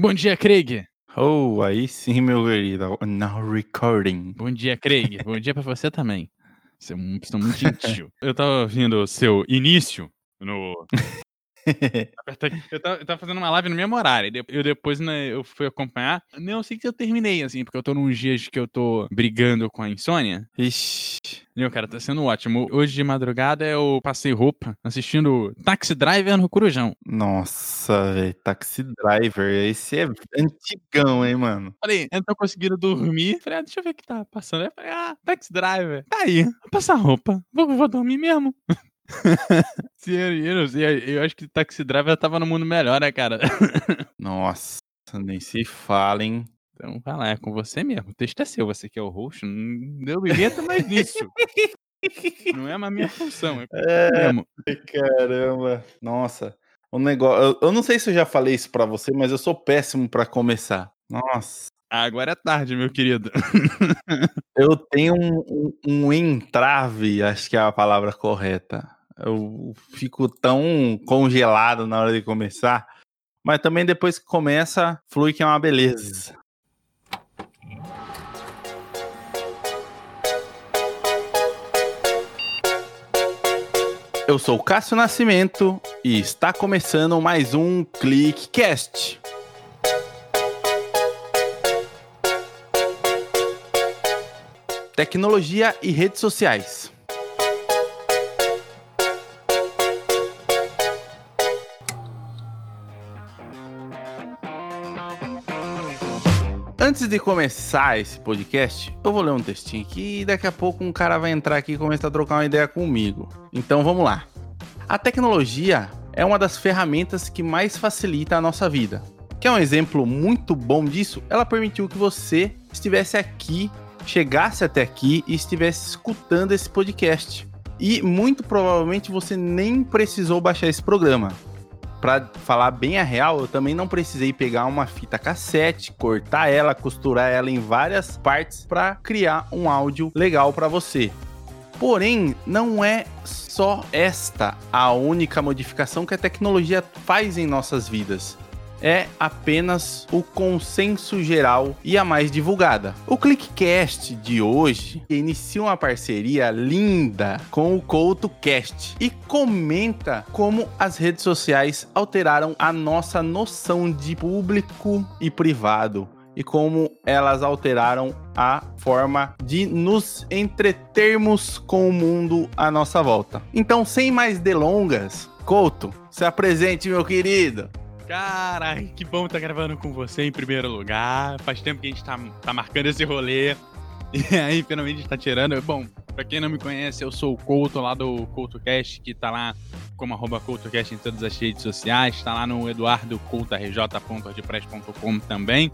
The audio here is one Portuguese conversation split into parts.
Bom dia, Craig. Oh, aí sim, meu querido. Now recording. Bom dia, Craig. Bom dia pra você também. Você é um- é muito gentil. Eu tava ouvindo o seu início no. Eu tava, eu tava fazendo uma live no mesmo horário. Eu depois né, eu fui acompanhar. Não, eu sei que eu terminei, assim, porque eu tô nos dias que eu tô brigando com a insônia. Ixi. Meu, cara, tá sendo ótimo. Hoje de madrugada eu passei roupa assistindo Taxi Driver no Corujão. Nossa, velho. Taxi Driver. Esse é antigão, hein, mano? Falei, eu não tô conseguindo dormir. Falei, ah, deixa eu ver o que tá passando. Eu falei, ah, Taxi Driver. Tá aí, vou passar roupa. Vou, vou dormir mesmo. Sim, eu, acho que Taxi Driver tava no mundo melhor, né, cara? Nossa, nem se fala, hein? Então, vai lá, é com você mesmo. O texto é seu, você que é o host. Não eu me meto mais nisso. Não é mais minha função, é É, mesmo. caramba. Nossa. O negócio. Eu, eu não sei se eu já falei isso pra você, mas eu sou péssimo pra começar. Nossa. Agora é tarde, meu querido. Eu tenho um, um, um entrave, acho que é a palavra correta. Eu fico tão congelado na hora de começar, mas também depois que começa, flui que é uma beleza. Eu sou o Cássio Nascimento e está começando mais um ClickCast. Tecnologia e redes sociais. Antes de começar esse podcast, eu vou ler um textinho aqui e daqui a pouco um cara vai entrar aqui e começar a trocar uma ideia comigo. Então vamos lá. A tecnologia é uma das ferramentas que mais facilita a nossa vida. Quer um exemplo muito bom disso? Ela permitiu que você estivesse aqui chegasse até aqui e estivesse escutando esse podcast. E muito provavelmente você nem precisou baixar esse programa. Para falar bem a real, eu também não precisei pegar uma fita cassete, cortar ela, costurar ela em várias partes para criar um áudio legal para você. Porém, não é só esta a única modificação que a tecnologia faz em nossas vidas é apenas o consenso geral e a mais divulgada. O ClickCast de hoje inicia uma parceria linda com o CoutoCast e comenta como as redes sociais alteraram a nossa noção de público e privado e como elas alteraram a forma de nos entretermos com o mundo à nossa volta. Então, sem mais delongas, Couto, se apresente, meu querido. Cara, que bom estar gravando com você em primeiro lugar. Faz tempo que a gente tá, tá marcando esse rolê. E aí, finalmente, a gente tá tirando. Bom, pra quem não me conhece, eu sou o Couto lá do CoutoCast, que tá lá como arroba CoutoCast em todas as redes sociais. Tá lá no eduardocoutorj.wordpress.com também.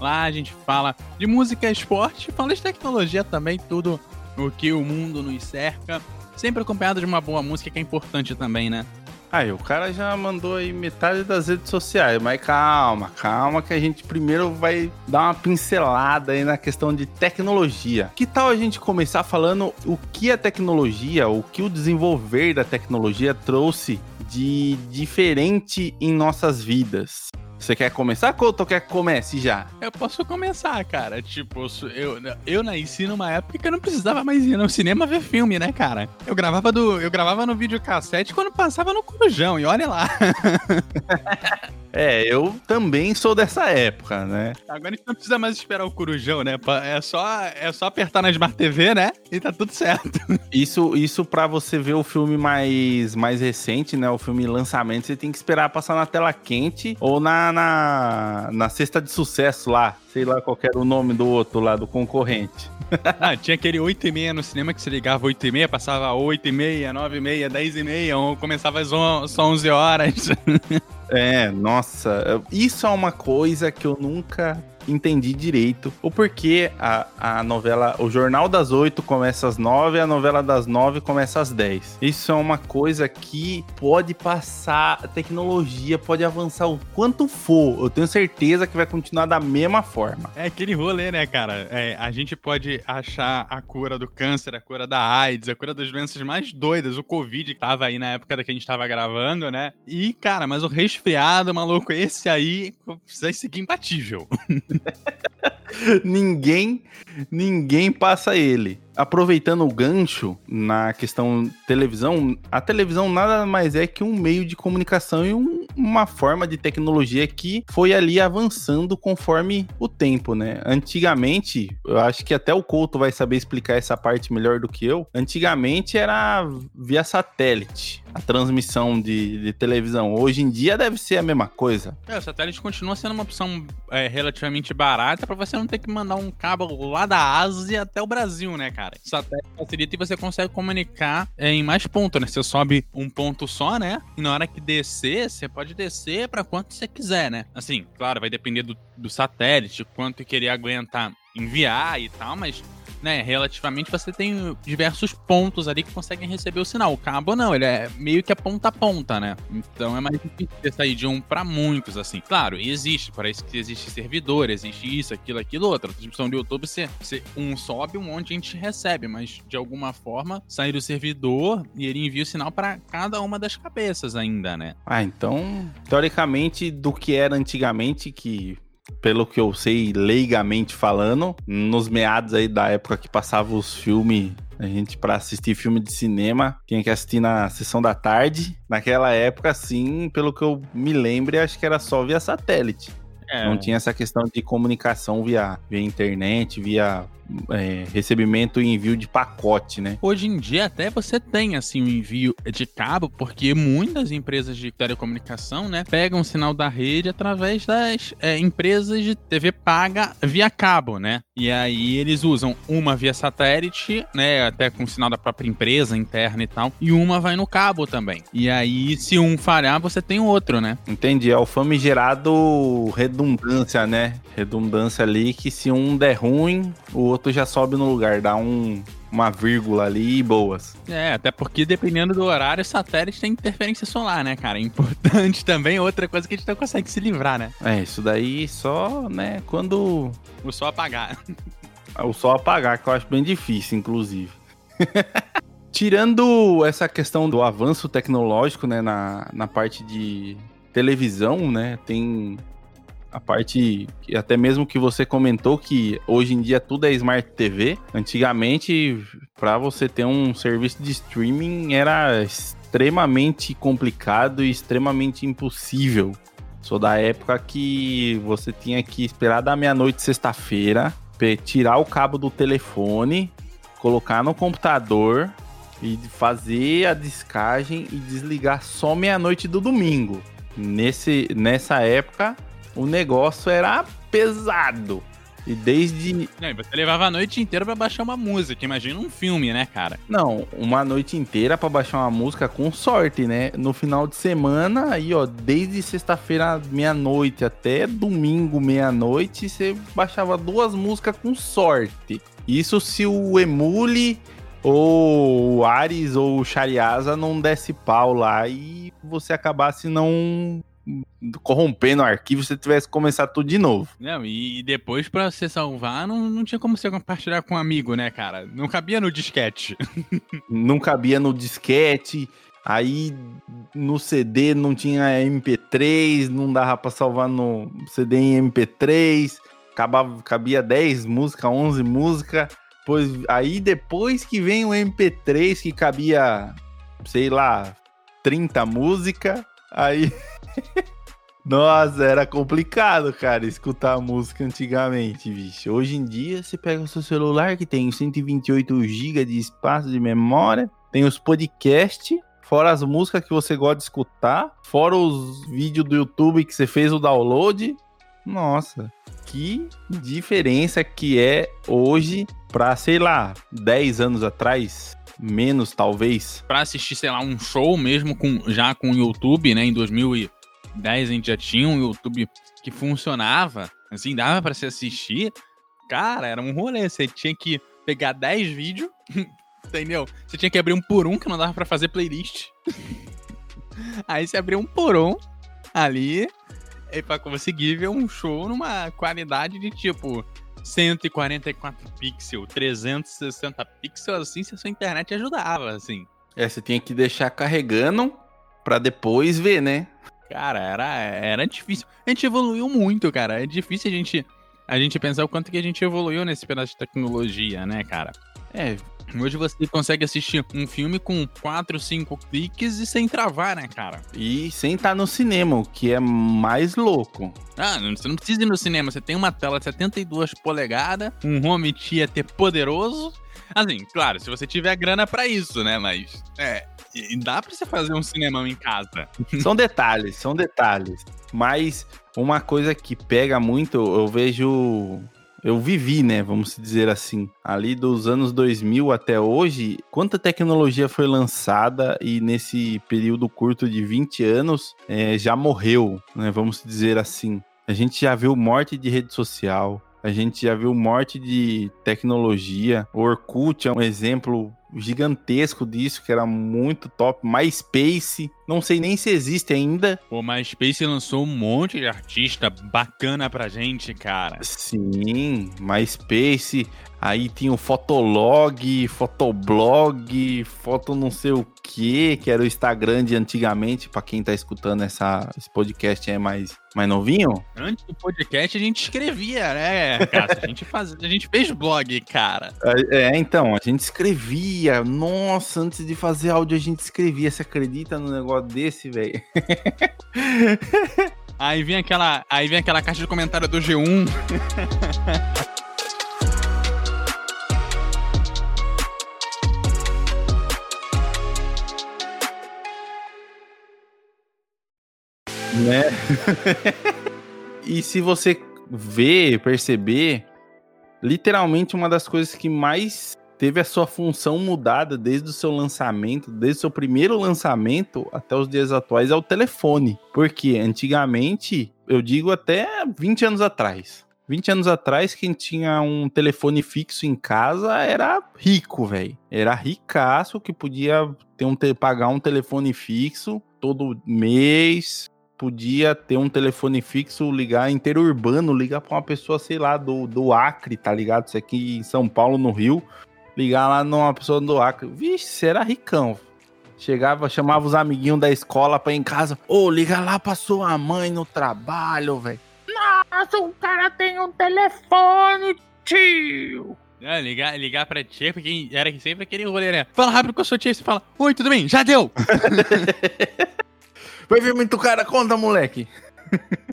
Lá a gente fala de música, esporte, fala de tecnologia também, tudo o que o mundo nos cerca. Sempre acompanhado de uma boa música que é importante também, né? Aí, o cara já mandou aí metade das redes sociais, mas calma, calma que a gente primeiro vai dar uma pincelada aí na questão de tecnologia. Que tal a gente começar falando o que a tecnologia, o que o desenvolver da tecnologia trouxe de diferente em nossas vidas? Você quer começar, Couto, ou quer que comece já? Eu posso começar, cara. Tipo, eu eu, nasci numa época que eu não precisava mais ir no cinema ver filme, né, cara? Eu gravava do, eu gravava no videocassete quando passava no Corujão, e olha lá. É, eu também sou dessa época, né? Agora a gente não precisa mais esperar o Corujão, né? É só, é só apertar na Smart TV, né? E tá tudo certo. Isso, isso para você ver o filme mais, mais recente, né? O filme lançamento, você tem que esperar passar na tela quente ou na, na, na cesta de sucesso lá. Sei lá qual era o nome do outro lá, do concorrente. Ah, tinha aquele 8 e meia no cinema que você ligava 8 e meia, passava 8 e meia, 9 e meia, 10 e meia, ou começava às on- só 11 horas. É, nossa, isso é uma coisa que eu nunca entendi direito o porquê a, a novela, o Jornal das Oito começa às nove, a novela das nove começa às dez. Isso é uma coisa que pode passar, a tecnologia pode avançar o quanto for. Eu tenho certeza que vai continuar da mesma forma. É aquele rolê, né, cara? É, a gente pode achar a cura do câncer, a cura da AIDS, a cura das doenças mais doidas, o Covid que tava aí na época da que a gente tava gravando, né? E, cara, mas o resfriado, maluco, esse aí vai seguir imbatível. ninguém, ninguém passa ele aproveitando o gancho na questão televisão, a televisão nada mais é que um meio de comunicação e um, uma forma de tecnologia que foi ali avançando conforme o tempo, né? Antigamente, eu acho que até o Couto vai saber explicar essa parte melhor do que eu. Antigamente era via satélite a transmissão de, de televisão. Hoje em dia deve ser a mesma coisa. É, o satélite continua sendo uma opção é, relativamente barata para você não ter que mandar um cabo lá da Ásia até o Brasil, né, cara? Cara. Satélite facilita e você consegue comunicar é, em mais pontos, né? Você sobe um ponto só, né? E na hora que descer, você pode descer para quanto você quiser, né? Assim, claro, vai depender do, do satélite, quanto querer aguentar enviar e tal, mas né, relativamente você tem diversos pontos ali que conseguem receber o sinal. O cabo não, ele é meio que a ponta a ponta, né? Então é mais difícil sair de um para muitos, assim. Claro, existe, para isso que existe servidor, existe isso, aquilo, aquilo, outro. A transmissão do YouTube, você, você um sobe, um monte a gente recebe, mas de alguma forma sai do servidor e ele envia o sinal para cada uma das cabeças ainda, né? Ah, então, teoricamente, do que era antigamente, que pelo que eu sei leigamente falando, nos meados aí da época que passava os filmes a gente, para assistir filme de cinema, tinha que assistir na sessão da tarde. Naquela época, sim, pelo que eu me lembro, acho que era só via satélite. É. Não tinha essa questão de comunicação via, via internet, via é, recebimento e envio de pacote, né? Hoje em dia até você tem assim o um envio de cabo, porque muitas empresas de telecomunicação, né, pegam o sinal da rede através das é, empresas de TV paga via cabo, né? E aí eles usam uma via satélite, né, até com o sinal da própria empresa interna e tal, e uma vai no cabo também. E aí se um falhar, você tem outro, né? Entendi, é o famigerado redundância, né? Redundância ali que se um der ruim, o outro já sobe no lugar, dá um, uma vírgula ali e boas. É, até porque dependendo do horário, o satélite tem interferência solar, né, cara? É importante também, outra coisa que a gente não consegue se livrar, né? É, isso daí só, né, quando. O sol apagar. O sol apagar, que eu acho bem difícil, inclusive. Tirando essa questão do avanço tecnológico, né, na, na parte de televisão, né, tem a parte até mesmo que você comentou que hoje em dia tudo é Smart TV. Antigamente, para você ter um serviço de streaming era extremamente complicado e extremamente impossível. Sou da época que você tinha que esperar da meia-noite sexta-feira, tirar o cabo do telefone, colocar no computador e fazer a descagem e desligar só meia-noite do domingo. Nesse, nessa época, o negócio era pesado. E desde. É, você levava a noite inteira para baixar uma música. Imagina um filme, né, cara? Não, uma noite inteira para baixar uma música com sorte, né? No final de semana, aí, ó, desde sexta-feira meia-noite até domingo meia-noite, você baixava duas músicas com sorte. Isso se o Emule ou o Ares ou o Shariasa não desse pau lá e você acabasse não corrompendo o arquivo se você tivesse que começar tudo de novo. Não, e depois para você salvar, não, não tinha como você compartilhar com um amigo, né, cara? Não cabia no disquete. não cabia no disquete. Aí no CD não tinha MP3, não dava para salvar no CD em MP3. Acabava, cabia 10 músicas, 11 músicas. Pois, aí depois que vem o MP3 que cabia, sei lá, 30 músicas, aí Nossa, era complicado, cara, escutar música antigamente, bicho. Hoje em dia, você pega o seu celular que tem 128 GB de espaço de memória, tem os podcasts, fora as músicas que você gosta de escutar, fora os vídeos do YouTube que você fez o download. Nossa, que diferença que é hoje para, sei lá, 10 anos atrás, menos talvez. Para assistir, sei lá, um show mesmo com já com o YouTube, né, em 2000 e 10 a gente já tinha um YouTube que funcionava, Assim, dava para se assistir. Cara, era um rolê. Você tinha que pegar 10 vídeos, entendeu? Você tinha que abrir um por um, que não dava para fazer playlist. Aí você abria um por um ali, e pra conseguir ver um show numa qualidade de tipo 144 pixels, 360 pixels, assim, se a sua internet ajudava, assim. É, você tinha que deixar carregando pra depois ver, né? Cara, era, era difícil. A gente evoluiu muito, cara. É difícil a gente, a gente pensar o quanto que a gente evoluiu nesse pedaço de tecnologia, né, cara? É, Hoje você consegue assistir um filme com 4, 5 cliques e sem travar, né, cara? e sem estar no cinema, o que é mais louco. Ah, você não precisa ir no cinema, você tem uma tela de 72 polegadas, um home theater poderoso. Assim, claro, se você tiver grana pra isso, né, mas é, dá pra você fazer um cinemão em casa. São detalhes, são detalhes. Mas uma coisa que pega muito, eu vejo. Eu vivi, né? Vamos dizer assim. Ali dos anos 2000 até hoje, quanta tecnologia foi lançada e nesse período curto de 20 anos eh, já morreu, né? Vamos dizer assim. A gente já viu morte de rede social. A gente já viu morte de tecnologia. O Orkut é um exemplo gigantesco disso, que era muito top. MySpace, não sei nem se existe ainda. O MySpace lançou um monte de artista bacana pra gente, cara. Sim, MySpace. Aí tinha o Fotolog, Fotoblog, foto não sei o que, que era o Instagram de antigamente, pra quem tá escutando essa, esse podcast é mais, mais novinho. Antes do podcast a gente escrevia, né, cara? A gente, faz... a gente fez blog, cara. É, é, então, a gente escrevia. Nossa, antes de fazer áudio a gente escrevia. Você acredita no negócio desse, velho? Aí vem aquela, aí vem aquela caixa de comentário do G1. né? e se você ver, perceber, literalmente uma das coisas que mais teve a sua função mudada desde o seu lançamento, desde o seu primeiro lançamento até os dias atuais é o telefone. Porque antigamente, eu digo até 20 anos atrás. 20 anos atrás, quem tinha um telefone fixo em casa era rico, velho. Era ricaço que podia ter um te- pagar um telefone fixo todo mês, podia ter um telefone fixo, ligar interurbano, ligar pra uma pessoa, sei lá, do, do Acre, tá ligado? Isso aqui em São Paulo, no Rio. Ligar lá numa pessoa do Acre. Vixe, você era ricão. Chegava, chamava os amiguinhos da escola pra ir em casa. Ô, liga lá pra sua mãe no trabalho, velho. Nossa, o cara tem um telefone, tio. É, ligar, ligar pra tia, porque era que sempre aquele rolê, né? Fala rápido com a sua tia, você fala, oi, tudo bem? Já deu! Vai ver muito cara, conta, moleque.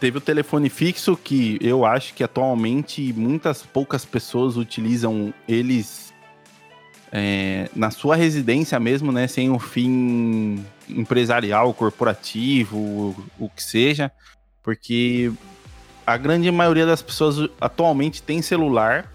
Teve o telefone fixo que eu acho que atualmente muitas poucas pessoas utilizam eles é, na sua residência mesmo, né? Sem o fim empresarial, corporativo, o que seja. Porque a grande maioria das pessoas atualmente tem celular.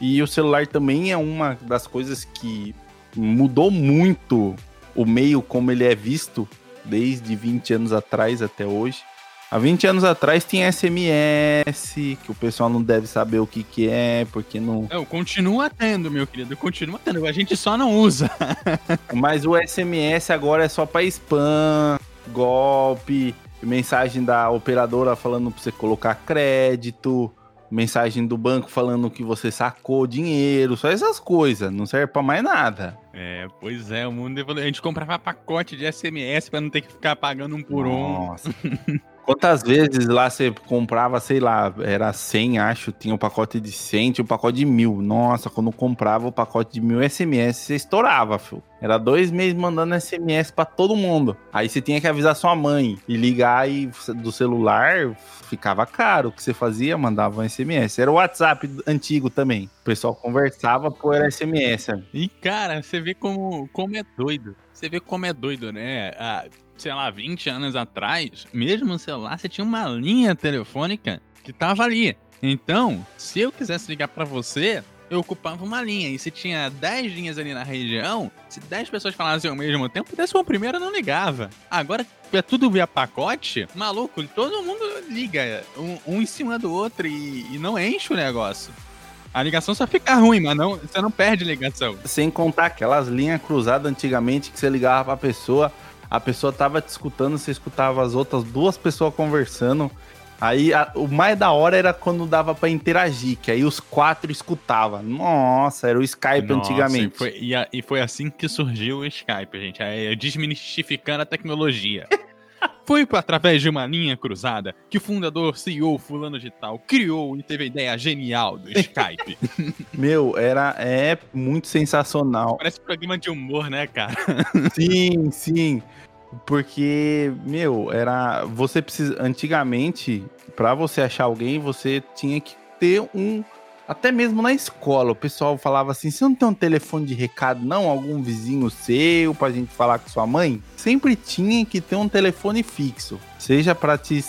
E o celular também é uma das coisas que mudou muito o meio como ele é visto desde 20 anos atrás até hoje. Há 20 anos atrás tinha SMS, que o pessoal não deve saber o que, que é, porque não. Não, continua tendo, meu querido, continua tendo, a gente só não usa. Mas o SMS agora é só para spam, golpe, mensagem da operadora falando pra você colocar crédito, mensagem do banco falando que você sacou dinheiro, só essas coisas, não serve pra mais nada. É, pois é, o mundo evoluiu. A gente comprava pacote de SMS pra não ter que ficar pagando um por um. Nossa. Quantas vezes lá você comprava, sei lá, era 100, acho, tinha um pacote de 100, tinha um pacote de mil. Nossa, quando comprava o pacote de mil SMS, você estourava, filho. Era dois meses mandando SMS pra todo mundo. Aí você tinha que avisar sua mãe e ligar e do celular ficava caro. O que você fazia? Mandava um SMS. Era o WhatsApp antigo também. O pessoal conversava por SMS. E, cara, você vê como, como é doido. Você vê como é doido, né? Há, sei lá, 20 anos atrás, mesmo no celular, você tinha uma linha telefônica que tava ali. Então, se eu quisesse ligar pra você, eu ocupava uma linha. E se tinha 10 linhas ali na região, se 10 pessoas falassem ao mesmo tempo, uma primeira não ligava. Agora é tudo via pacote, maluco, todo mundo liga um, um em cima do outro e, e não enche o negócio. A ligação só fica ruim, mas não, você não perde ligação. Sem contar aquelas linhas cruzadas antigamente que você ligava pra pessoa, a pessoa tava te escutando, você escutava as outras duas pessoas conversando. Aí a, o mais da hora era quando dava para interagir, que aí os quatro escutavam. Nossa, era o Skype Nossa, antigamente. E foi, e, a, e foi, assim que surgiu o Skype, gente. É, desmistificando a tecnologia. Foi através de uma linha cruzada que o fundador, CEO fulano de tal, criou e teve a ideia genial do Skype. Meu, era é muito sensacional. Parece programa de humor, né, cara? Sim, sim. Porque, meu, era. Você precisa. Antigamente, para você achar alguém, você tinha que ter um. Até mesmo na escola, o pessoal falava assim: você não tem um telefone de recado, não? Algum vizinho seu pra gente falar com sua mãe? Sempre tinha que ter um telefone fixo. Seja para te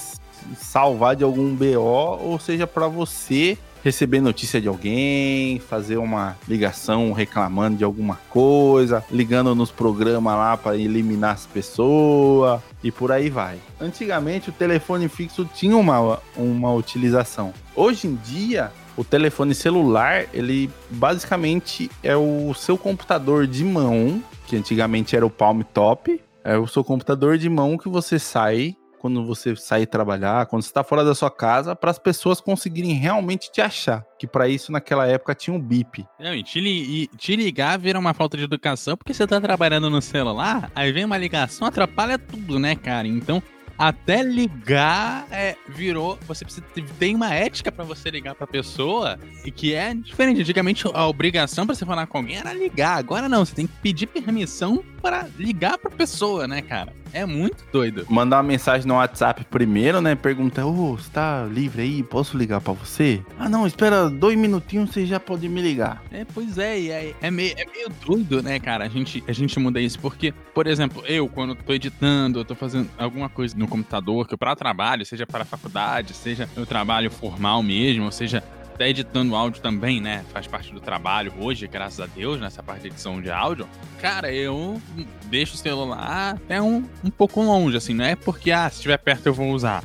salvar de algum BO, ou seja para você receber notícia de alguém, fazer uma ligação reclamando de alguma coisa, ligando nos programas lá para eliminar as pessoas e por aí vai. Antigamente o telefone fixo tinha uma, uma utilização. Hoje em dia, o telefone celular, ele basicamente é o seu computador de mão, que antigamente era o Palm Top, é o seu computador de mão que você sai quando você sair trabalhar, quando você está fora da sua casa, para as pessoas conseguirem realmente te achar. Que para isso naquela época tinha um bip. Não, e te, li, e te, ligar vira uma falta de educação porque você está trabalhando no celular, aí vem uma ligação, atrapalha tudo, né, cara? Então até ligar é, virou. Você precisa tem uma ética para você ligar pra pessoa e que é diferente. Antigamente a obrigação para você falar com alguém era ligar. Agora não, você tem que pedir permissão para ligar pra pessoa, né, cara? É muito doido. Mandar uma mensagem no WhatsApp primeiro, né? Pergunta, ô, oh, você tá livre aí? Posso ligar para você? Ah, não, espera dois minutinhos, você já pode me ligar. É, pois é, é, é, meio, é meio doido, né, cara? A gente, a gente muda isso porque, por exemplo, eu, quando tô editando, eu tô fazendo alguma coisa no computador, que eu para trabalho, seja para faculdade, seja no trabalho formal mesmo, ou seja, até editando áudio também, né? Faz parte do trabalho hoje, graças a Deus, nessa parte de edição de áudio. Cara, eu deixo o celular até um, um pouco longe, assim, não é porque, ah, se estiver perto eu vou usar.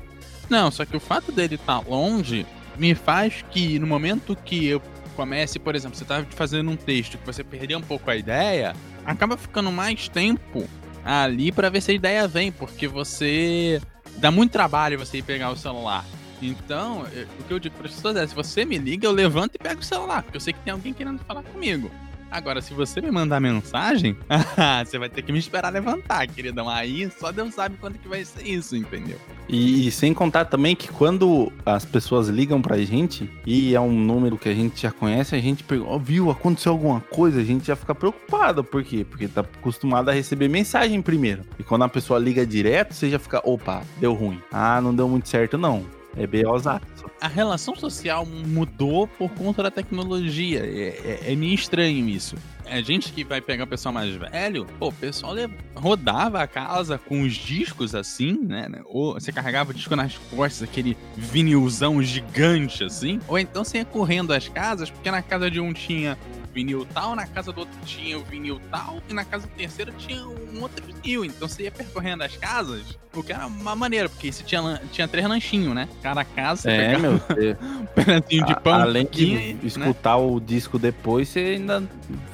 Não, só que o fato dele estar tá longe me faz que no momento que eu comece, por exemplo, você tá fazendo um texto que você perdeu um pouco a ideia, acaba ficando mais tempo ali para ver se a ideia vem, porque você dá muito trabalho você ir pegar o celular. Então, o que eu digo para as pessoas é: se você me liga, eu levanto e pego o celular, porque eu sei que tem alguém querendo falar comigo. Agora, se você me mandar mensagem, você vai ter que me esperar levantar, queridão. Aí só Deus sabe quando que vai ser isso, entendeu? E, e, sem contar também que quando as pessoas ligam pra gente e é um número que a gente já conhece, a gente pergunta, viu, aconteceu alguma coisa, a gente já fica preocupado. Por quê? Porque tá acostumado a receber mensagem primeiro. E quando a pessoa liga direto, você já fica, opa, deu ruim. Ah, não deu muito certo, não. É BOzaço. A relação social mudou por conta da tecnologia. É, é, é meio estranho isso. É gente que vai pegar o pessoal mais velho, pô, o pessoal rodava a casa com os discos assim, né? Ou você carregava o disco nas costas, aquele vinilzão gigante assim. Ou então você ia correndo às casas, porque na casa de um tinha vinil tal, na casa do outro tinha o vinil tal, e na casa do terceiro tinha um outro vinil. Então você ia percorrendo as casas, o que era uma maneira, porque você tinha, tinha três lanchinhos, né? Cada casa é, meu, um pedacinho de pão. Além de né? escutar o disco depois, você ainda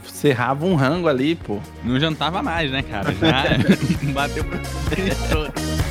cerrava um rango ali, pô. Não jantava mais, né, cara? Já bateu todo.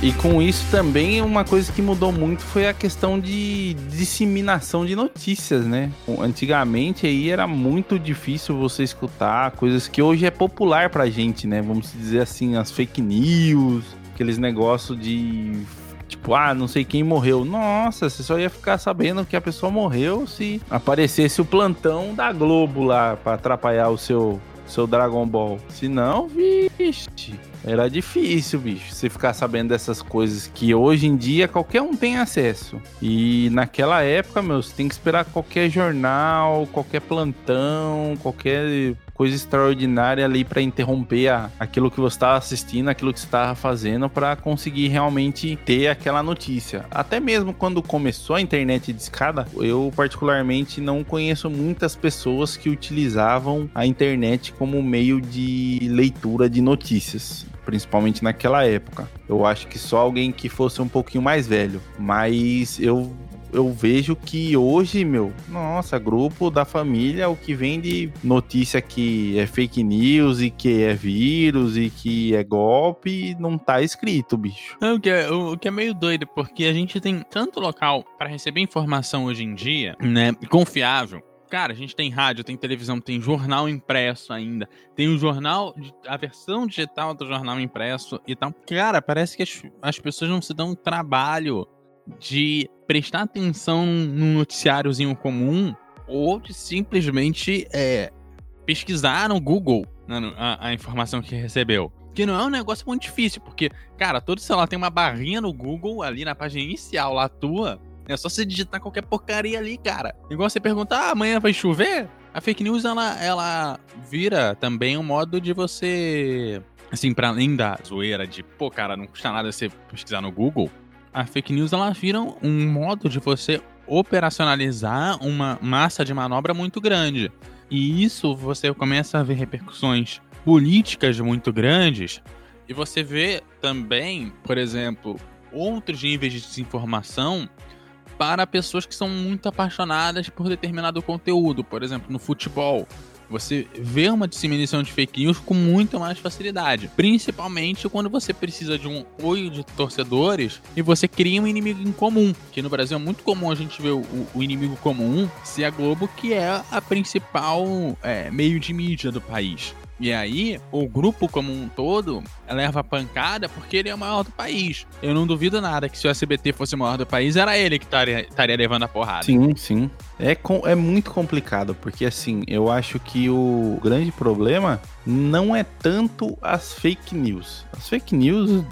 E com isso também uma coisa que mudou muito foi a questão de disseminação de notícias, né? Antigamente aí era muito difícil você escutar coisas que hoje é popular pra gente, né? Vamos dizer assim, as fake news, aqueles negócios de tipo, ah, não sei quem morreu. Nossa, você só ia ficar sabendo que a pessoa morreu se aparecesse o plantão da Globo lá para atrapalhar o seu seu Dragon Ball. Se não, vixe era difícil, bicho, você ficar sabendo dessas coisas que hoje em dia qualquer um tem acesso. E naquela época, meu, você tem que esperar qualquer jornal, qualquer plantão, qualquer coisa extraordinária ali para interromper a, aquilo que você estava assistindo, aquilo que você estava fazendo, para conseguir realmente ter aquela notícia. Até mesmo quando começou a internet de escada, eu particularmente não conheço muitas pessoas que utilizavam a internet como meio de leitura de notícias principalmente naquela época. Eu acho que só alguém que fosse um pouquinho mais velho, mas eu eu vejo que hoje, meu, nossa, grupo da família, o que vem de notícia que é fake news e que é vírus e que é golpe, não tá escrito, bicho. o, que é, o que é meio doido, porque a gente tem tanto local para receber informação hoje em dia, né, confiável, Cara, a gente tem rádio, tem televisão, tem jornal impresso ainda. Tem o jornal, a versão digital do jornal impresso e tal. Cara, parece que as, as pessoas não se dão trabalho de prestar atenção num noticiáriozinho comum ou de simplesmente é, pesquisar no Google né, a, a, informação que recebeu. Que não é um negócio muito difícil, porque, cara, todo celular tem uma barrinha no Google ali na página inicial lá tua. É só você digitar qualquer porcaria ali, cara. Igual você perguntar, ah, amanhã vai chover? A fake news, ela, ela vira também um modo de você. Assim, para além da zoeira de, pô, cara, não custa nada você pesquisar no Google a fake news ela vira um modo de você operacionalizar uma massa de manobra muito grande. E isso você começa a ver repercussões políticas muito grandes e você vê também, por exemplo, outros níveis de desinformação para pessoas que são muito apaixonadas por determinado conteúdo, por exemplo, no futebol. Você vê uma disseminação de fake news com muito mais facilidade. Principalmente quando você precisa de um apoio de torcedores e você cria um inimigo em comum. Que no Brasil é muito comum a gente ver o, o inimigo comum ser a Globo, que é a principal é, meio de mídia do país. E aí, o grupo como um todo leva pancada porque ele é o maior do país. Eu não duvido nada que se o SBT fosse o maior do país, era ele que estaria levando a porrada. Sim, sim. É, com, é muito complicado, porque assim, eu acho que o grande problema não é tanto as fake news. As fake news,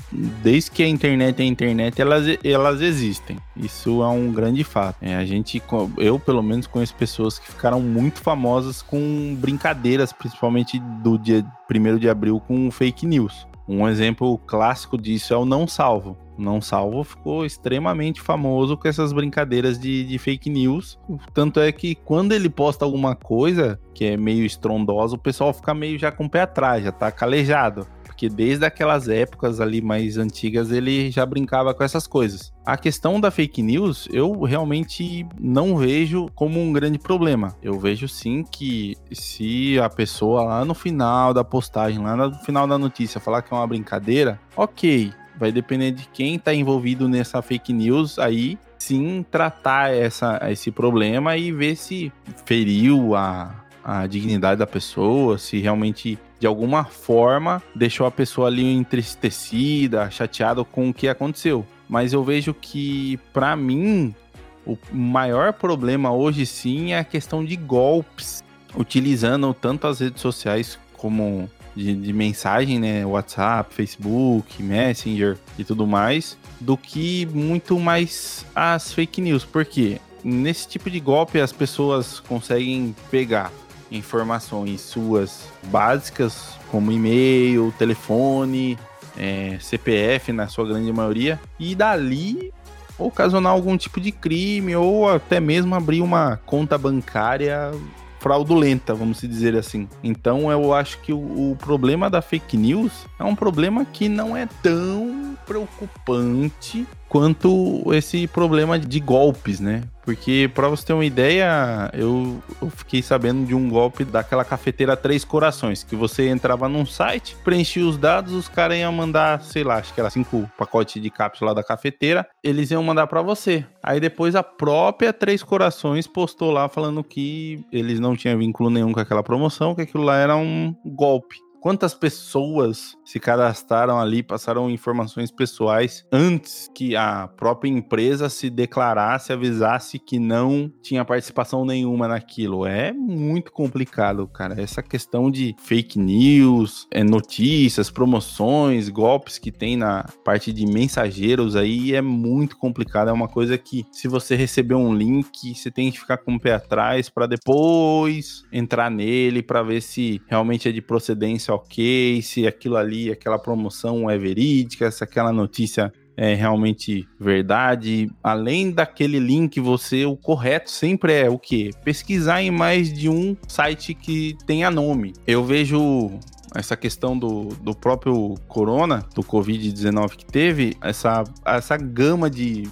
desde que a internet é a internet, elas, elas existem. Isso é um grande fato. É, a gente, eu pelo menos conheço pessoas que ficaram muito famosas com brincadeiras, principalmente do dia 1 de abril com fake news. Um exemplo clássico disso é o Não Salvo. Não Salvo ficou extremamente famoso com essas brincadeiras de, de, fake news. Tanto é que quando ele posta alguma coisa que é meio estrondosa, o pessoal fica meio já com o pé atrás, já tá calejado porque desde aquelas épocas ali mais antigas ele já brincava com essas coisas. A questão da fake news, eu realmente não vejo como um grande problema. Eu vejo sim que se a pessoa lá no final da postagem, lá no final da notícia, falar que é uma brincadeira, ok. Vai depender de quem está envolvido nessa fake news aí, sim tratar essa, esse problema e ver se feriu a, a dignidade da pessoa, se realmente de alguma forma deixou a pessoa ali entristecida, chateada com o que aconteceu. Mas eu vejo que, para mim, o maior problema hoje sim é a questão de golpes, utilizando tanto as redes sociais como de, de, mensagem, né? WhatsApp, Facebook, Messenger e tudo mais, do que muito mais as fake news. Porque nesse tipo de golpe as pessoas conseguem pegar informações suas básicas, como e-mail, telefone, é, CPF na sua grande maioria, e dali ocasionar algum tipo de crime ou até mesmo abrir uma conta bancária fraudulenta, vamos dizer assim. Então eu acho que o, o, problema da fake news é um problema que não é tão preocupante quanto esse problema de golpes, né? Porque, para você ter uma ideia, eu, eu, fiquei sabendo de um golpe daquela cafeteira Três Corações, que você entrava num site, preenchia os dados, os caras iam mandar, sei lá, acho que era cinco pacotes de cápsula da cafeteira, eles iam mandar para você. Aí depois a própria Três Corações postou lá falando que eles não tinham vínculo nenhum com aquela promoção, que aquilo lá era um golpe quantas pessoas se cadastraram ali, passaram informações pessoais antes que a própria empresa se declarasse, avisasse que não tinha participação nenhuma naquilo. É muito complicado, cara. Essa questão de fake news, é, notícias, promoções, golpes que tem na parte de mensageiros aí é muito complicado. É uma coisa que, se você receber um link, você tem que ficar com o pé atrás para depois entrar nele para ver se realmente é de procedência ok, se aquilo ali, aquela promoção é verídica, se aquela notícia é realmente verdade. Além daquele link, você o correto sempre é o que? Pesquisar em mais de um site que tenha nome. Eu vejo essa questão do, do próprio corona, do Covid-19 que teve, essa, essa gama de,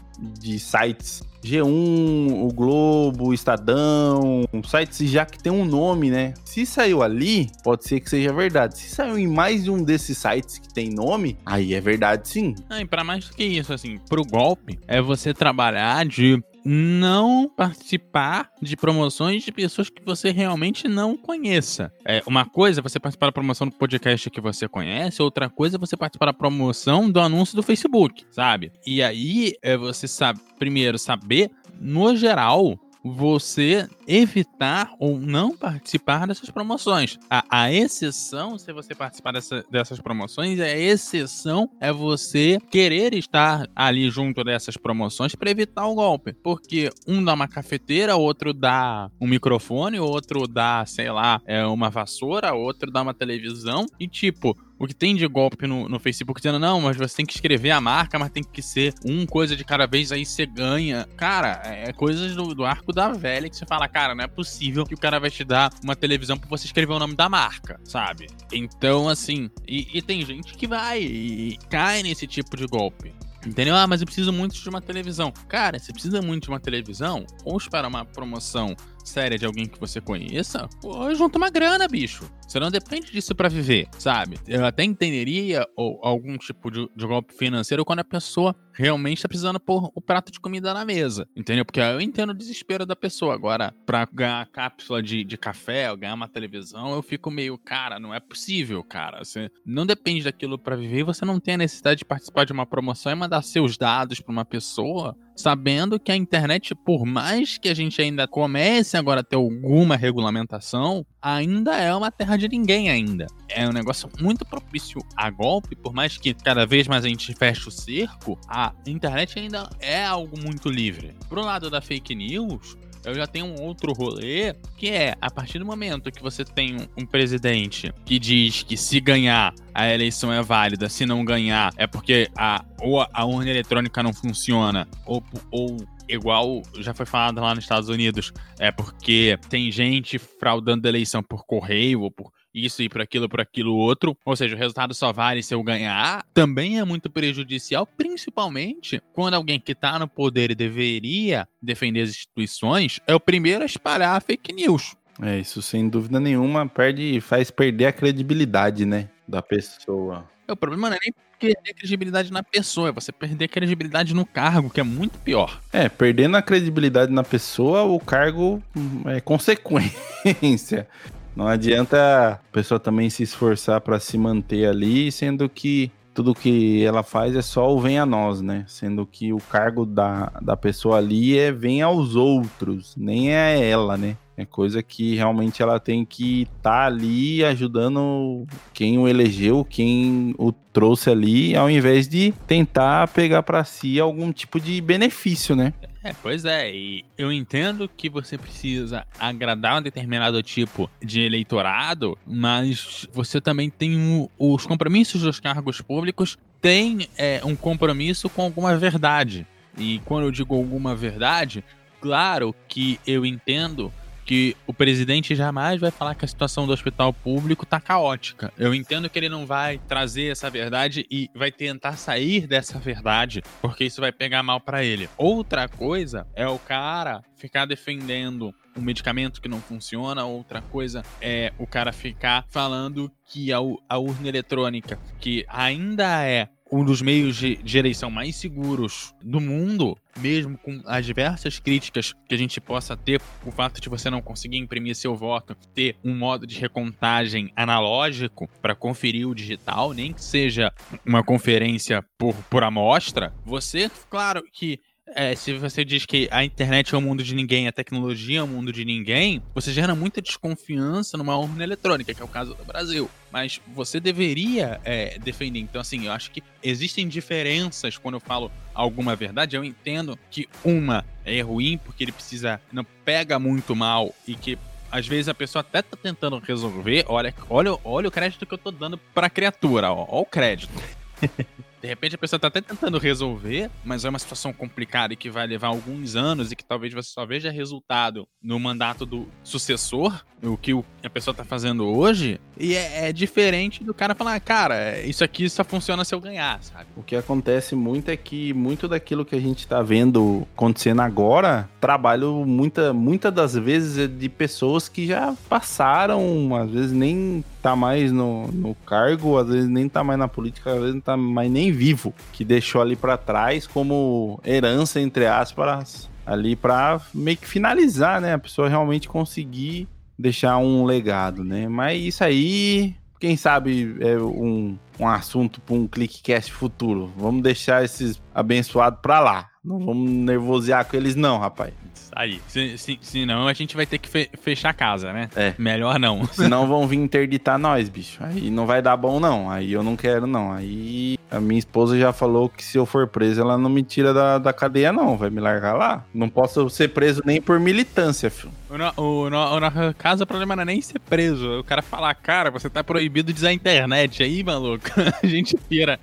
de sites G1, o Globo, o Estadão, sites já que tem um nome, né? Se saiu ali, pode ser que seja verdade. Se saiu em mais de um desses sites que tem nome, aí é verdade sim. Ah, e pra mais do que isso, assim, pro golpe, é você trabalhar de não participar de promoções de pessoas que você realmente não conheça. É, uma coisa é você participar da promoção do podcast que você conhece, outra coisa é você participar da promoção do anúncio do Facebook, sabe? E aí é você sabe, primeiro, saber, no geral, você evitar ou não participar dessas promoções. A, a exceção, se você participar dessa, dessas promoções, a exceção é você querer estar ali junto dessas promoções para evitar o golpe. Porque um dá uma cafeteira, outro dá um microfone, outro dá, sei lá, é uma vassoura, outro dá uma televisão. E tipo, o que tem de golpe no, no Facebook dizendo, não, mas você tem que escrever a marca, mas tem que ser um coisa de cada vez, aí você ganha. Cara, é coisas do, do arco da velha que você fala, cara, não é possível que o cara vai te dar uma televisão pra você escrever o nome da marca, sabe? Então, assim, e, e tem gente que vai e cai nesse tipo de golpe. Entendeu? Ah, mas eu preciso muito de uma televisão. Cara, você precisa muito de uma televisão? Ou espera uma promoção séria de alguém que você conheça, pô, junta uma grana, bicho. Você não depende disso para viver, sabe? Eu até entenderia ou, algum tipo de, de, golpe financeiro quando a pessoa realmente tá precisando pôr o prato de comida na mesa, entendeu? Porque eu entendo o desespero da pessoa. Agora, pra ganhar cápsula de, de café ou ganhar uma televisão, eu fico meio, cara, não é possível, cara. Você não depende daquilo para viver você não tem a necessidade de participar de uma promoção e mandar seus dados para uma pessoa sabendo que a internet, por mais que a gente ainda comece agora a ter alguma regulamentação, ainda é uma terra de ninguém ainda. É um negócio muito propício a golpe, por mais que cada vez mais a gente feche o cerco, a internet ainda é algo muito livre. Pro lado da fake news, eu já tenho um outro rolê, que é a partir do momento que você tem um, um, presidente que diz que se ganhar a eleição é válida, se não ganhar é porque a, ou a urna eletrônica não funciona, ou, ou igual já foi falado lá nos Estados Unidos, é porque tem gente fraudando a eleição por correio ou por isso e por aquilo, por aquilo outro, ou seja, o resultado só vale se eu ganhar, também é muito prejudicial, principalmente quando alguém que está no poder e deveria defender as instituições é o primeiro a espalhar fake news. É, isso sem dúvida nenhuma perde, faz perder a credibilidade, né, da pessoa. É, o problema não é nem perder credibilidade na pessoa, é você perder credibilidade no cargo, que é muito pior. É, perdendo a credibilidade na pessoa, o cargo é consequência. Não adianta a pessoa também se esforçar para se manter ali, sendo que tudo que ela faz é só o vem a nós, né? Sendo que o cargo da, da pessoa ali é vem aos outros, nem é ela, né? É coisa que realmente ela tem que estar tá ali ajudando quem o elegeu, quem o trouxe ali, ao invés de tentar pegar para si algum tipo de benefício, né? É, pois é, e eu entendo que você precisa agradar um determinado tipo de eleitorado, mas você também tem os compromissos dos cargos públicos, tem é, um compromisso com alguma verdade. E quando eu digo alguma verdade, claro que eu entendo que o presidente jamais vai falar que a situação do hospital público tá caótica. Eu entendo que ele não vai trazer essa verdade e vai tentar sair dessa verdade, porque isso vai pegar mal para ele. Outra coisa é o cara ficar defendendo um medicamento que não funciona, outra coisa é o cara ficar falando que a, a urna eletrônica, que ainda é um dos meios de, de eleição mais seguros do mundo, mesmo com as diversas críticas que a gente possa ter, o fato de você não conseguir imprimir seu voto, ter um modo de recontagem analógico para conferir o digital, nem que seja uma conferência por, por amostra, você, claro que é, se você diz que a internet é um mundo de ninguém, a tecnologia é um mundo de ninguém, você gera muita desconfiança numa urna eletrônica, que é o caso do Brasil. Mas você deveria é, defender. Então, assim, eu acho que existem diferenças quando eu falo alguma verdade. Eu entendo que uma é ruim porque ele precisa. não pega muito mal e que às vezes a pessoa até tá tentando resolver. Olha, olha, olha o crédito que eu tô dando pra criatura, ó. Olha o crédito. De repente a pessoa tá até tentando resolver, mas é uma situação complicada e que vai levar alguns anos e que talvez você só veja resultado no mandato do sucessor, o que a pessoa tá fazendo hoje, e é, é diferente do cara falar, cara, isso aqui só funciona se eu ganhar, sabe? O que acontece muito é que muito daquilo que a gente tá vendo acontecendo agora, trabalho muita, muita das vezes é de pessoas que já passaram, às vezes nem tá mais no, no cargo, às vezes nem tá mais na política, às vezes não tá mais nem vivo, que deixou ali para trás como herança, entre aspas, ali para meio que finalizar, né? A pessoa realmente conseguir deixar um legado, né? Mas isso aí, quem sabe é um, um assunto para um ClickCast futuro. Vamos deixar esses abençoados para lá. Não vamos nervosear com eles, não, rapaz. Aí, se, se, senão a gente vai ter que fe fechar a casa, né? É. Melhor não. Senão vão vir interditar nós, bicho. Aí não vai dar bom, não. Aí eu não quero, não. Aí a minha esposa já falou que se eu for preso, ela não me tira da, da cadeia, não. Vai me largar lá. Não posso ser preso nem por militância, filho. O, o, o, na casa o problema não é nem ser preso. O cara falar, cara, você tá proibido de usar a internet. Aí, maluco, a gente pira.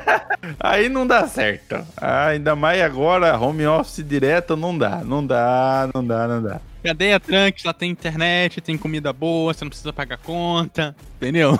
aí não dá certo. Ah, ainda mais agora, home office direto, não dá. Não dá, não dá, não dá. Cadeia Trunks, lá tem internet, tem comida boa, você não precisa pagar conta, entendeu?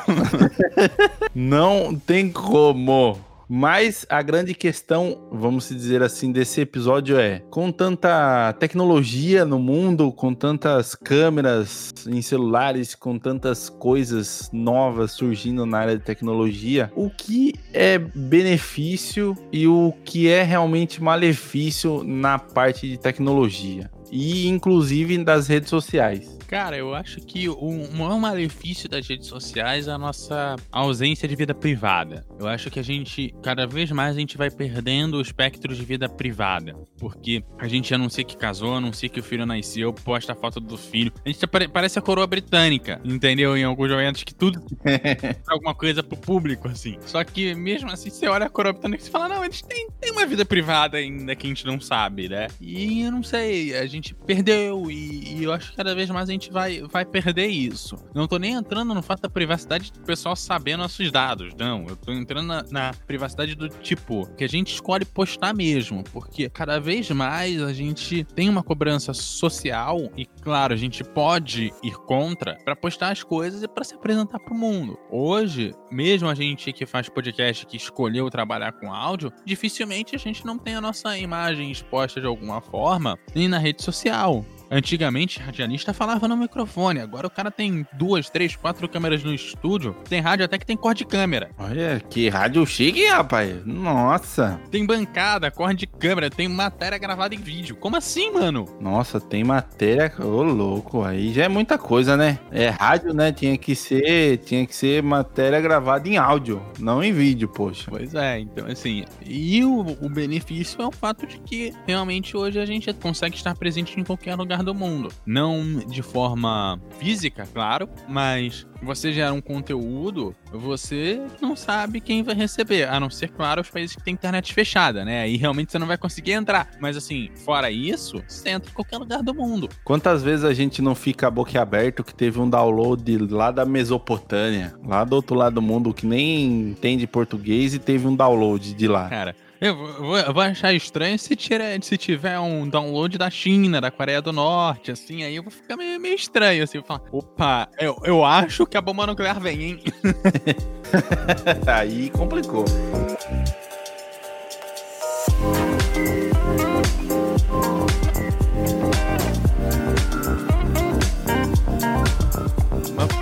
não tem como. Mas a grande questão, vamos dizer assim, desse episódio é: com tanta tecnologia no mundo, com tantas câmeras em celulares, com tantas coisas novas surgindo na área de tecnologia, o que é benefício e o que é realmente malefício na parte de tecnologia? E inclusive das redes sociais. Cara, eu acho que o maior malefício das redes sociais é a nossa ausência de vida privada. Eu acho que a gente, cada vez mais, a gente vai perdendo o espectro de vida privada. Porque a gente anuncia que casou, anuncia que o filho nasceu, posta a foto do filho. A gente parece a coroa britânica, entendeu? Em alguns momentos que tudo é alguma coisa pro público, assim. Só que mesmo assim, você olha a coroa britânica e fala, não, eles têm, têm uma vida privada ainda que a gente não sabe, né? E eu não sei, a gente perdeu e, e eu acho que cada vez mais a gente vai, vai perder isso. Não tô nem entrando no fato da privacidade do pessoal saber nossos dados, não. Eu tô entrando na, na privacidade do tipo que a gente escolhe postar mesmo, porque cada vez mais a gente tem uma cobrança social e, claro, a gente pode ir contra para postar as coisas e para se apresentar pro mundo. Hoje, mesmo a gente que faz podcast que escolheu trabalhar com áudio, dificilmente a gente não tem a nossa imagem exposta de alguma forma nem na rede social. Antigamente, radialista falava no microfone, agora o cara tem duas, três, quatro câmeras no estúdio. Tem rádio até que tem cor de câmera. Olha, que rádio chique, rapaz. Nossa. Tem bancada, cor de câmera, tem matéria gravada em vídeo. Como assim, mano? Nossa, tem matéria. Ô, louco, aí já é muita coisa, né? É rádio, né? Tinha que ser, tinha que ser matéria gravada em áudio, não em vídeo, poxa. Pois é, então assim. E o, o benefício é o fato de que realmente hoje a gente consegue estar presente em qualquer lugar lugar do mundo. Não de forma física, claro, mas você gera um conteúdo, você não sabe quem vai receber, a não ser, claro, os países que têm internet fechada, né? Aí realmente você não vai conseguir entrar. Mas assim, fora isso, você entra em qualquer lugar do mundo. Quantas vezes a gente não fica boquiaberto que teve um download lá da Mesopotâmia, lá do outro lado do mundo, que nem entende português e teve um download de lá? Cara, eu vou, eu vou, achar estranho se, tira, se tiver um download da China, da Coreia do Norte, assim, aí eu vou ficar meio, meio estranho, assim, falar, opa, eu, eu acho que a bomba nuclear vem, hein? aí complicou.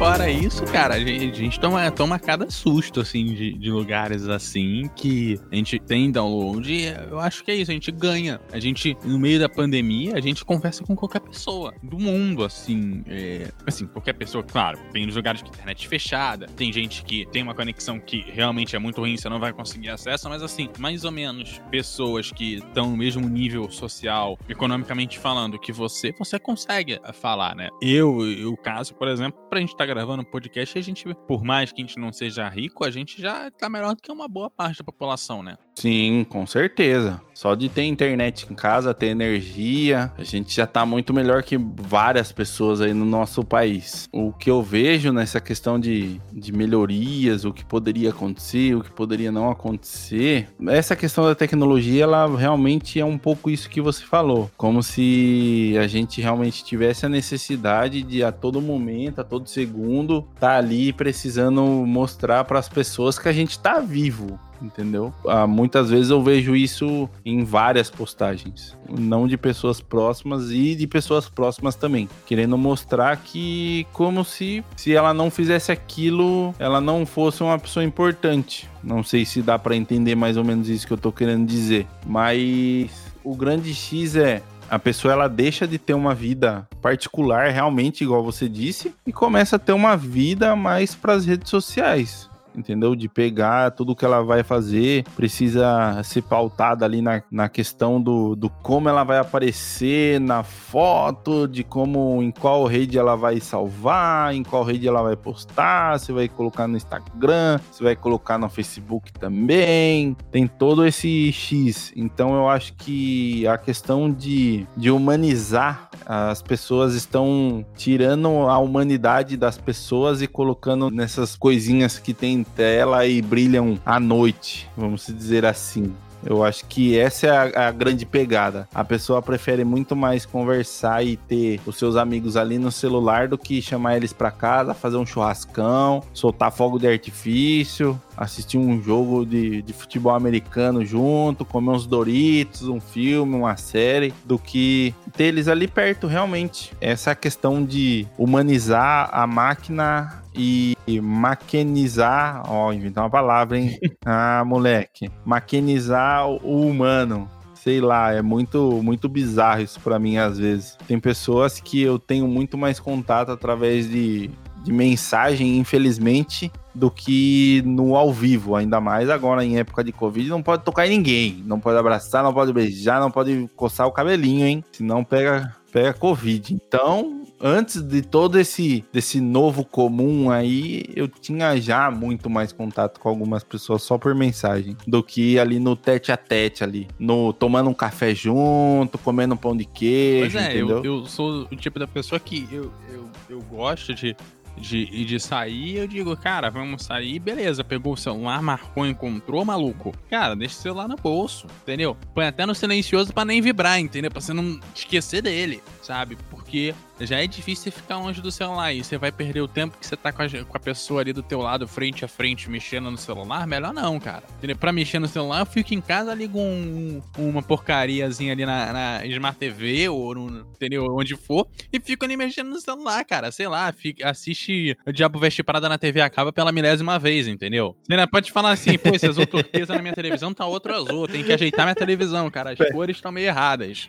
Fora isso, cara, a gente, a gente toma, toma cada susto, assim, de, de, lugares assim que a gente tem download e eu acho que é isso, a gente ganha. A gente, no meio da pandemia, a gente conversa com qualquer pessoa do mundo, assim. É, assim, qualquer pessoa, claro, tem lugares com internet fechada, tem gente que tem uma conexão que realmente é muito ruim, você não vai conseguir acesso, mas assim, mais ou menos pessoas que estão no mesmo nível social, economicamente falando, que você, você consegue falar, né? Eu, o caso, por exemplo, pra gente estar tá gravando um podcast, a gente, por mais que a gente não seja rico, a gente já tá melhor do que uma boa parte da população, né? Sim, com certeza. Só de ter internet em casa, ter energia, a gente já tá muito melhor que várias pessoas aí no nosso país. O que eu vejo nessa questão de, de melhorias, o que poderia acontecer, o que poderia não acontecer, essa questão da tecnologia, ela realmente é um pouco isso que você falou. Como se a gente realmente tivesse a necessidade de a todo momento, a todo segundo, tá ali precisando mostrar para as pessoas que a gente tá vivo entendeu? Ah, muitas vezes eu vejo isso em várias postagens, não de pessoas próximas e de pessoas próximas também, querendo mostrar que como se se ela não fizesse aquilo, ela não fosse uma pessoa importante. Não sei se dá para entender mais ou menos isso que eu tô querendo dizer, mas o grande X é a pessoa ela deixa de ter uma vida particular realmente igual você disse e começa a ter uma vida mais para as redes sociais entendeu? De pegar tudo que ela vai fazer, precisa ser pautada ali na, na questão do, do como ela vai aparecer na foto, de como, em qual rede ela vai salvar, em qual rede ela vai postar, se vai colocar no Instagram, se vai colocar no Facebook também, tem todo esse X. Então eu acho que a questão de, de humanizar, as pessoas estão tirando a humanidade das pessoas e colocando nessas coisinhas que tem tela e brilham à noite, vamos dizer assim. Eu acho que essa é a, a, grande pegada. A pessoa prefere muito mais conversar e ter os seus amigos ali no celular do que chamar eles para casa, fazer um churrascão, soltar fogo de artifício, assistir um jogo de, de futebol americano junto, comer uns Doritos, um filme, uma série, do que ter eles ali perto, realmente. Essa questão de humanizar a máquina e maquinizar, ó, inventar uma palavra, hein? Ah, moleque. Maquinizar o humano sei lá, é muito muito bizarro isso para mim às vezes. Tem pessoas que eu tenho muito mais contato através de, de mensagem, infelizmente, do que no ao vivo, ainda mais agora em época de Covid, não pode tocar em ninguém, não pode abraçar, não pode beijar, não pode coçar o cabelinho, hein? Senão pega pega Covid. Então, antes de todo esse desse novo comum aí, eu tinha já muito mais contato com algumas pessoas só por mensagem do que ali no tete a tete ali, no tomando um café junto, comendo um pão de queijo, pois é, entendeu? Eu, eu sou o tipo da pessoa que eu, eu, eu gosto de de, de sair, eu digo, cara, vamos sair, beleza. Pegou o celular, marcou, encontrou, maluco. Cara, deixa o celular no bolso, entendeu? Põe até no silencioso para nem vibrar, entendeu? Pra você não esquecer dele, sabe? Porque já é difícil ficar longe do celular e você vai perder o tempo que você tá com a, com a pessoa ali do teu lado, frente a frente, mexendo no celular. Melhor não, cara. Entendeu? Pra mexer no celular, eu fico em casa, ligo um, uma porcariazinha ali na, na Smart TV ou no, entendeu? Onde for e fico ali mexendo no celular, cara. Sei lá, fica, assiste o Diabo Veste Parada na TV acaba pela milésima vez, entendeu? Você não pode falar assim, pô, esse azul turquesa na minha televisão tá outro azul, tem que ajeitar minha televisão, cara. As é. cores estão meio erradas.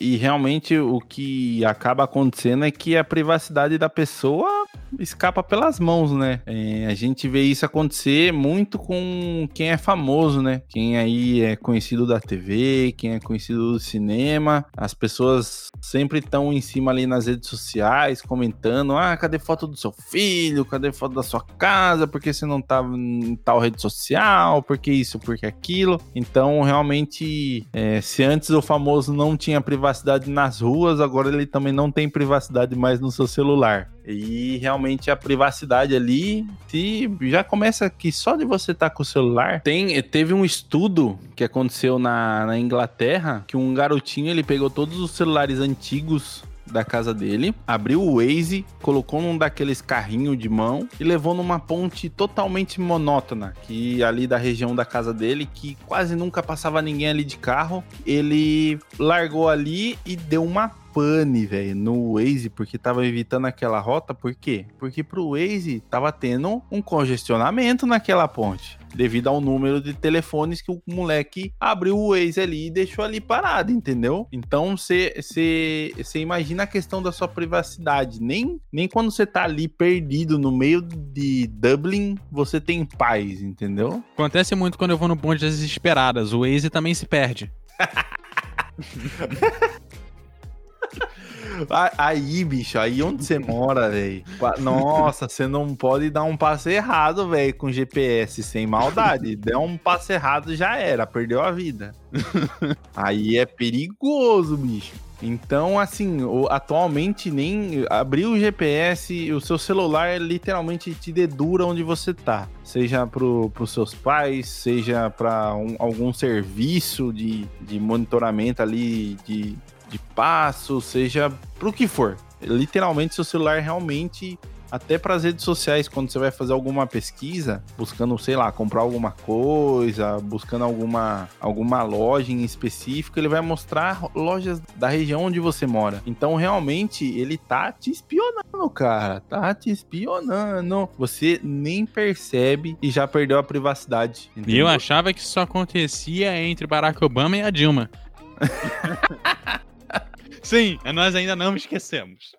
e realmente o que acaba acontecendo é que a privacidade da pessoa escapa pelas mãos, né? É, a gente vê isso acontecer muito com quem é famoso, né? Quem aí é conhecido da TV, quem é conhecido do cinema. As pessoas sempre estão em cima ali nas redes sociais comentando: ah, cadê foto do seu filho? Cadê foto da sua casa? Por que você não tá em tal rede social? Por que isso? Por que aquilo? Então, realmente, é, se antes o famoso não tinha privacidade nas ruas, agora ele também não tem privacidade mais no seu celular. E realmente a privacidade ali, se já começa que só de você estar tá com o celular. Tem, teve um estudo que aconteceu na, na Inglaterra que um garotinho ele pegou todos os celulares antigos da casa dele, abriu o Waze, colocou num daqueles carrinhos de mão e levou numa ponte totalmente monótona, que ali da região da casa dele, que quase nunca passava ninguém ali de carro. Ele largou ali e deu uma pane, velho, no Waze, porque tava evitando aquela rota. Por quê? Porque pro Waze tava tendo um congestionamento naquela ponte devido ao número de telefones que o moleque abriu o Waze ali e deixou ali parado, entendeu? Então você imagina a questão da sua privacidade. Nem, nem quando você tá ali perdido no meio de Dublin, você tem paz, entendeu? Acontece muito quando eu vou no bonde das desesperadas. O Waze também se perde. Aí, bicho, aí onde você mora, velho. Nossa, você não pode dar um passo errado, velho, com GPS, sem maldade. Der um passo errado já era, perdeu a vida. Aí é perigoso, bicho. Então, assim, atualmente nem abrir o GPS, o seu celular literalmente te dedura onde você tá. Seja para os seus pais, seja para um, algum serviço de, de monitoramento ali de de passo, seja pro que for. Literalmente, seu celular realmente até para as redes sociais, quando você vai fazer alguma pesquisa, buscando, sei lá, comprar alguma coisa, buscando alguma, alguma loja em específico, ele vai mostrar lojas da região onde você mora. Então, realmente, ele tá te espionando, cara. Tá te espionando. Você nem percebe e já perdeu a privacidade. E eu achava que isso acontecia entre Barack Obama e a Dilma. Sim, nós ainda não esquecemos.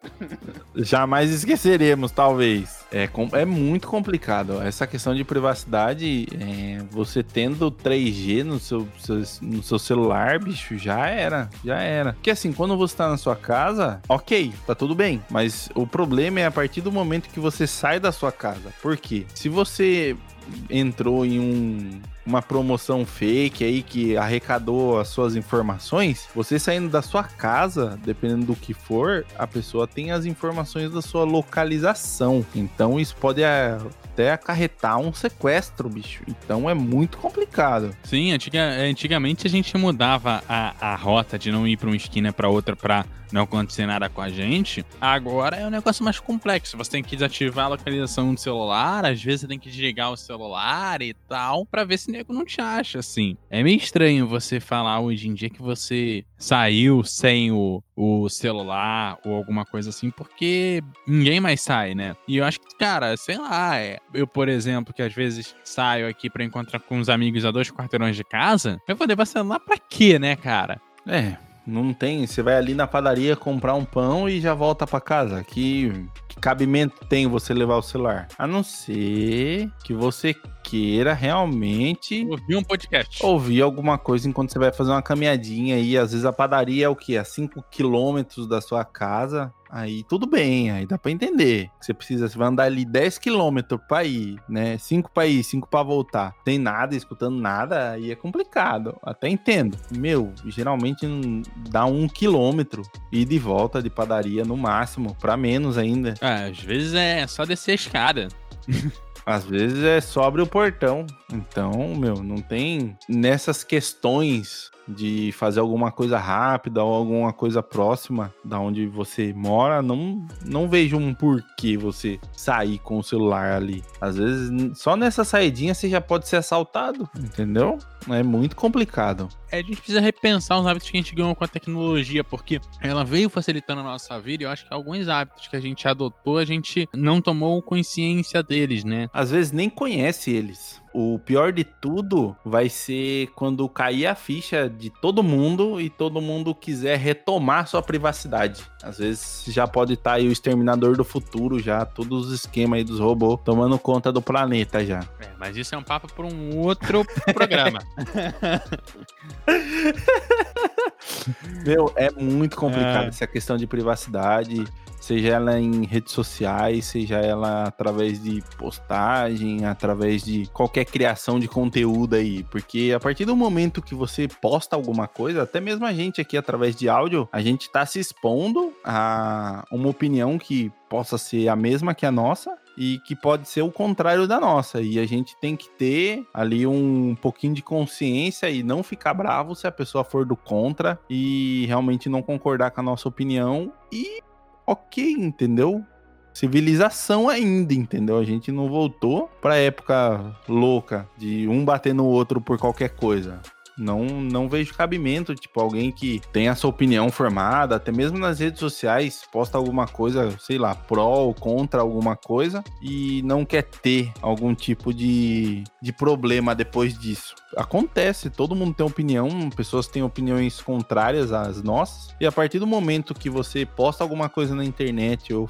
Jamais esqueceremos, talvez. É, é muito complicado. Essa questão de privacidade, é, você tendo 3G no seu, seu, no seu celular, bicho, já era. Já era. Porque assim, quando você tá na sua casa, ok, tá tudo bem. Mas o problema é a partir do momento que você sai da sua casa. Por quê? Se você entrou em um uma promoção fake aí que arrecadou as suas informações, você saindo da sua casa, dependendo do que for, a pessoa tem as informações da sua localização. Então isso pode até acarretar um sequestro, bicho. Então é muito complicado. Sim, antiga, antigamente a gente mudava a, a rota de não ir para uma esquina para outra para não acontecer nada com a gente. Agora é um negócio mais complexo. Você tem que desativar a localização do celular, às vezes você tem que desligar o celular e tal, para ver se nego não te acha, assim. É meio estranho você falar hoje em dia que você saiu sem o, o celular ou alguma coisa assim, porque ninguém mais sai, né? E eu acho que, cara, sei lá, é, eu, por exemplo, que às vezes saio aqui para encontrar com os amigos a dois quarteirões de casa, eu vou levar celular pra quê, né, cara? É, não tem. Você vai ali na padaria comprar um pão e já volta para casa. Que, que cabimento tem você levar o celular? A não ser que você queira realmente ouvir um podcast. Ouvir alguma coisa enquanto você vai fazer uma caminhadinha aí. Às vezes a padaria é o quê? A 5 quilômetros da sua casa. Aí tudo bem, aí dá pra entender. Você precisa, você vai andar ali 10 km pra ir, né? 5 pra ir, 5 pra voltar. Tem nada, escutando nada, aí é complicado. Até entendo. Meu, geralmente dá um quilômetro e de volta de padaria no máximo, pra menos ainda. É, às vezes é só descer a escada. Às vezes é abrir o portão. Então, meu, não tem nessas questões de fazer alguma coisa rápida ou alguma coisa próxima da onde você mora, não, não vejo um porquê você sair com o celular ali. Às vezes, só nessa saidinha você já pode ser assaltado, entendeu? É muito complicado. É, a gente precisa repensar os hábitos que a gente ganhou com a tecnologia, porque ela veio facilitando a nossa vida e eu acho que alguns hábitos que a gente adotou, a gente não tomou consciência deles, né? Às vezes nem conhece eles. O pior de tudo vai ser quando cair a ficha de todo mundo e todo mundo quiser retomar sua privacidade. Às vezes já pode estar tá aí o exterminador do futuro, já, todos os esquemas aí dos robôs tomando conta do planeta já. É, mas isso é um papo para um outro programa. Meu, é muito complicado é. essa questão de privacidade seja ela em redes sociais, seja ela através de postagem, através de qualquer criação de conteúdo aí, porque a partir do momento que você posta alguma coisa, até mesmo a gente aqui através de áudio, a gente tá se expondo a uma opinião que possa ser a mesma que a nossa e que pode ser o contrário da nossa. E a gente tem que ter ali um pouquinho de consciência e não ficar bravo se a pessoa for do contra e realmente não concordar com a nossa opinião e ok, entendeu? Civilização ainda, entendeu? A gente não voltou pra época louca de um bater no outro por qualquer coisa. Não, não vejo cabimento, tipo, alguém que tem a sua opinião formada, até mesmo nas redes sociais, posta alguma coisa, sei lá, pró ou contra alguma coisa e não quer ter algum tipo de, de problema depois disso. Acontece, todo mundo tem opinião, pessoas têm opiniões contrárias às nossas, e a partir do momento que você posta alguma coisa na internet ou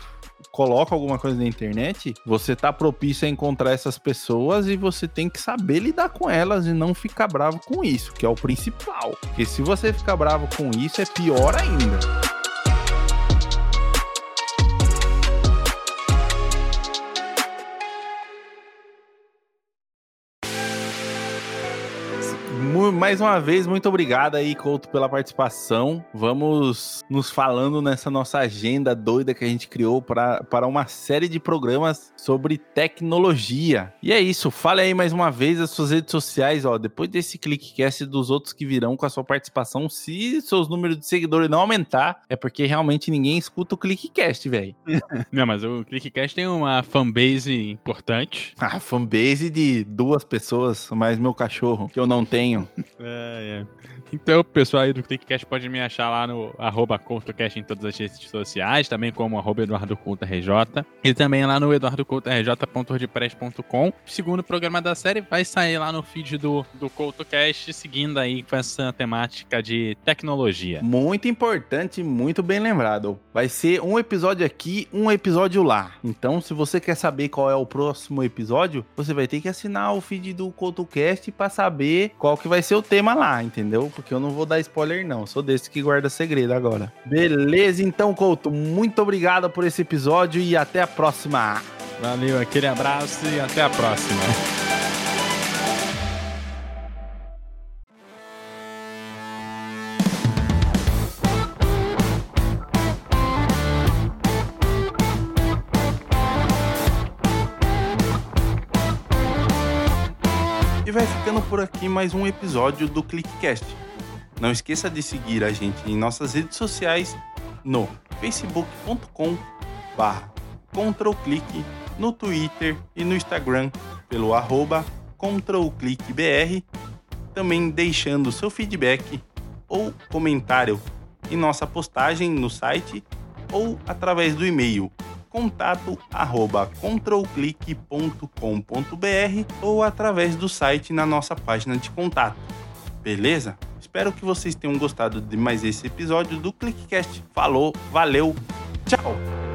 coloca alguma coisa na internet, você tá propício a encontrar essas pessoas e você tem que saber lidar com elas e não ficar bravo com isso, que é o principal. Porque se você ficar bravo com isso, é pior ainda. Mais uma vez, muito obrigado aí, Couto, pela participação. Vamos nos falando nessa nossa agenda doida que a gente criou pra, para uma série de programas sobre tecnologia. E é isso, fale aí mais uma vez as suas redes sociais, ó. Depois desse ClickCast e dos outros que virão com a sua participação, se seus números de seguidores não aumentar, é porque realmente ninguém escuta o ClickCast, velho. não, mas o ClickCast tem uma fanbase importante. Ah, fanbase de duas pessoas, mais meu cachorro, que eu não tenho. É, é. Então, pessoal aí do ClickCast pode me achar lá no arroba CoutoCast em todas as redes sociais, também como arroba EduardoCoutoRJ. E também lá no eduardocoutorj.wordpress.com. O segundo programa da série vai sair lá no feed do, do CoutoCast, seguindo aí com essa temática de tecnologia. Muito importante, muito bem lembrado. Vai ser um episódio aqui, um episódio lá. Então, se você quer saber qual é o próximo episódio, você vai ter que assinar o feed do CoutoCast para saber qual que vai ser o tema lá, entendeu? porque eu não vou dar spoiler, não. Sou desse que guarda segredo agora. Beleza, então, Couto, muito obrigado por esse episódio e até a próxima. Valeu, aquele abraço e até a próxima. Mais um episódio do ClickCast. Não esqueça de seguir a gente em nossas redes sociais no facebook.com barra no Twitter e no Instagram pelo arroba controlclickbr, também deixando seu feedback ou comentário em nossa postagem no site ou através do e-mail contato arroba controlclick.com.br ou através do site na nossa página de contato. Beleza? Espero que vocês tenham gostado de mais esse episódio do ClickCast. Falou, valeu, tchau!